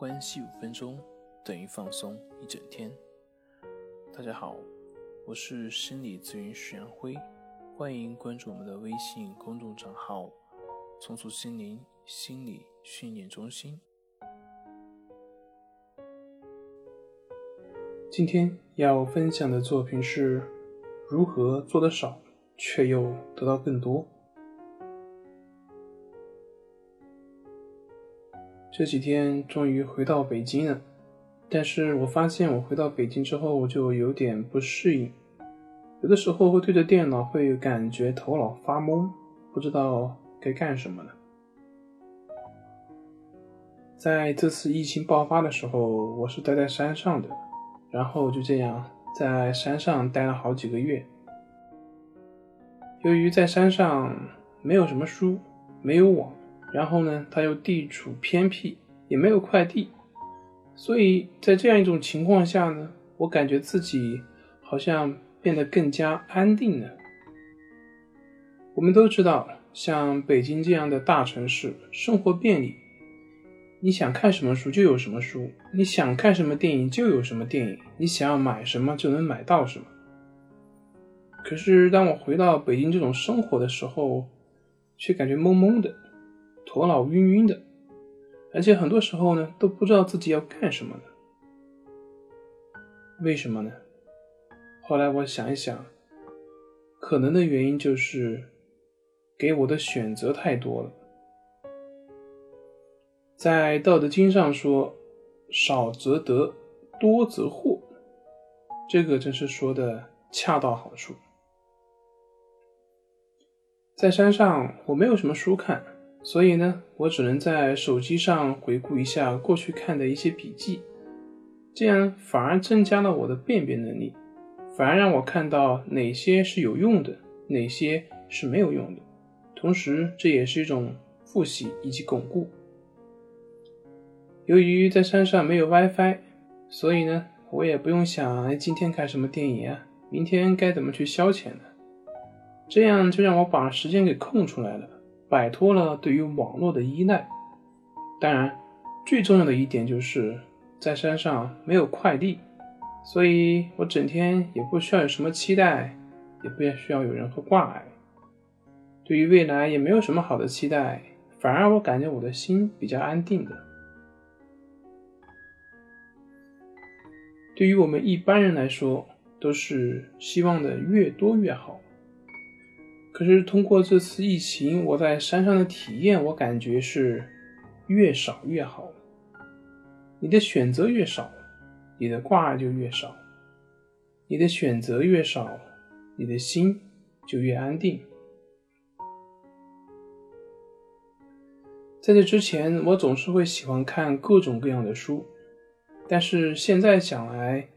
关系五分钟等于放松一整天。大家好，我是心理咨询师杨辉，欢迎关注我们的微信公众账号“重塑心灵心理训练中心”。今天要分享的作品是如何做得少，却又得到更多。这几天终于回到北京了，但是我发现我回到北京之后，我就有点不适应，有的时候会对着电脑会感觉头脑发懵，不知道该干什么了。在这次疫情爆发的时候，我是待在山上的，然后就这样在山上待了好几个月。由于在山上没有什么书，没有网。然后呢，它又地处偏僻，也没有快递，所以在这样一种情况下呢，我感觉自己好像变得更加安定了。我们都知道，像北京这样的大城市，生活便利，你想看什么书就有什么书，你想看什么电影就有什么电影，你想要买什么就能买到什么。可是当我回到北京这种生活的时候，却感觉懵懵的。头脑晕晕的，而且很多时候呢都不知道自己要干什么呢？为什么呢？后来我想一想，可能的原因就是给我的选择太多了。在《道德经》上说：“少则得，多则惑。”这个真是说的恰到好处。在山上，我没有什么书看。所以呢，我只能在手机上回顾一下过去看的一些笔记，这样反而增加了我的辨别能力，反而让我看到哪些是有用的，哪些是没有用的。同时，这也是一种复习以及巩固。由于在山上没有 WiFi，所以呢，我也不用想哎，今天看什么电影啊，明天该怎么去消遣呢？这样就让我把时间给空出来了。摆脱了对于网络的依赖，当然，最重要的一点就是在山上没有快递，所以我整天也不需要有什么期待，也不需要有任何挂碍。对于未来也没有什么好的期待，反而我感觉我的心比较安定的。对于我们一般人来说，都是希望的越多越好。可是通过这次疫情，我在山上的体验，我感觉是越少越好。你的选择越少，你的挂就越少；你的选择越少，你的心就越安定。在这之前，我总是会喜欢看各种各样的书，但是现在想来，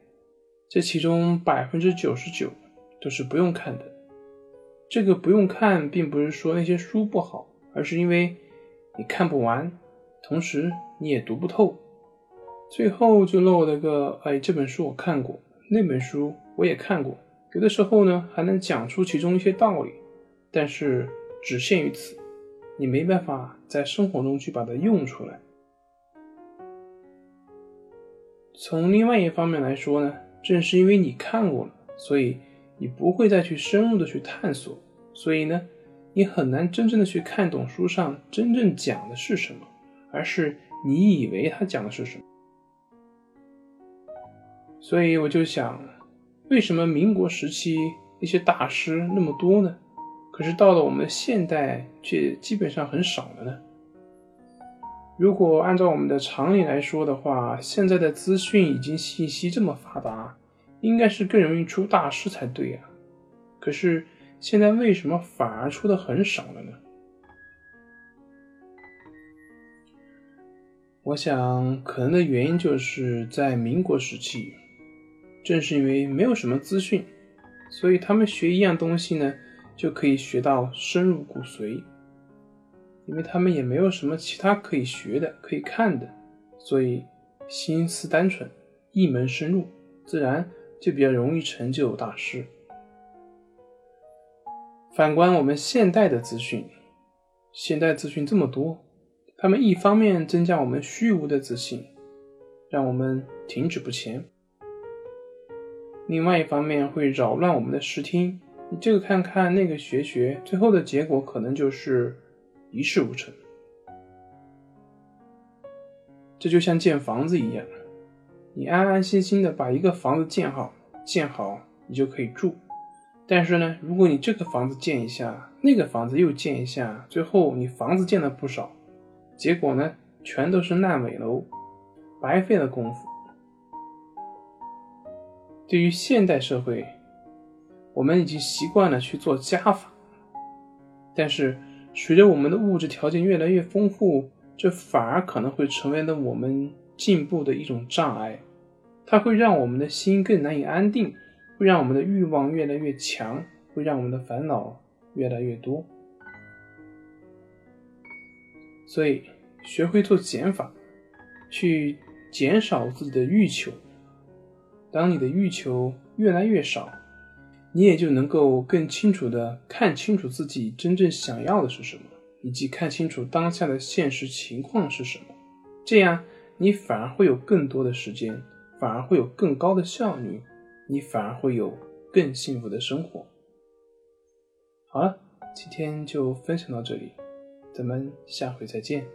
这其中百分之九十九都是不用看的。这个不用看，并不是说那些书不好，而是因为你看不完，同时你也读不透，最后就落了个哎，这本书我看过，那本书我也看过，有的时候呢还能讲出其中一些道理，但是只限于此，你没办法在生活中去把它用出来。从另外一方面来说呢，正是因为你看过了，所以。你不会再去深入的去探索，所以呢，你很难真正的去看懂书上真正讲的是什么，而是你以为他讲的是什么。所以我就想，为什么民国时期那些大师那么多呢？可是到了我们现代却基本上很少了呢？如果按照我们的常理来说的话，现在的资讯已经信息这么发达。应该是更容易出大师才对呀，可是现在为什么反而出的很少了呢？我想可能的原因就是在民国时期，正是因为没有什么资讯，所以他们学一样东西呢，就可以学到深入骨髓，因为他们也没有什么其他可以学的、可以看的，所以心思单纯，一门深入，自然。就比较容易成就大师。反观我们现代的资讯，现代资讯这么多，他们一方面增加我们虚无的自信，让我们停止不前。另外一方面会扰乱我们的视听，你这个看看，那个学学，最后的结果可能就是一事无成。这就像建房子一样，你安安心心的把一个房子建好，建好你就可以住。但是呢，如果你这个房子建一下，那个房子又建一下，最后你房子建了不少，结果呢，全都是烂尾楼，白费了功夫。对于现代社会，我们已经习惯了去做加法，但是随着我们的物质条件越来越丰富，这反而可能会成为了我们进步的一种障碍，它会让我们的心更难以安定，会让我们的欲望越来越强，会让我们的烦恼越来越多。所以，学会做减法，去减少自己的欲求。当你的欲求越来越少，你也就能够更清楚的看清楚自己真正想要的是什么，以及看清楚当下的现实情况是什么。这样，你反而会有更多的时间，反而会有更高的效率，你反而会有更幸福的生活。好了，今天就分享到这里，咱们下回再见。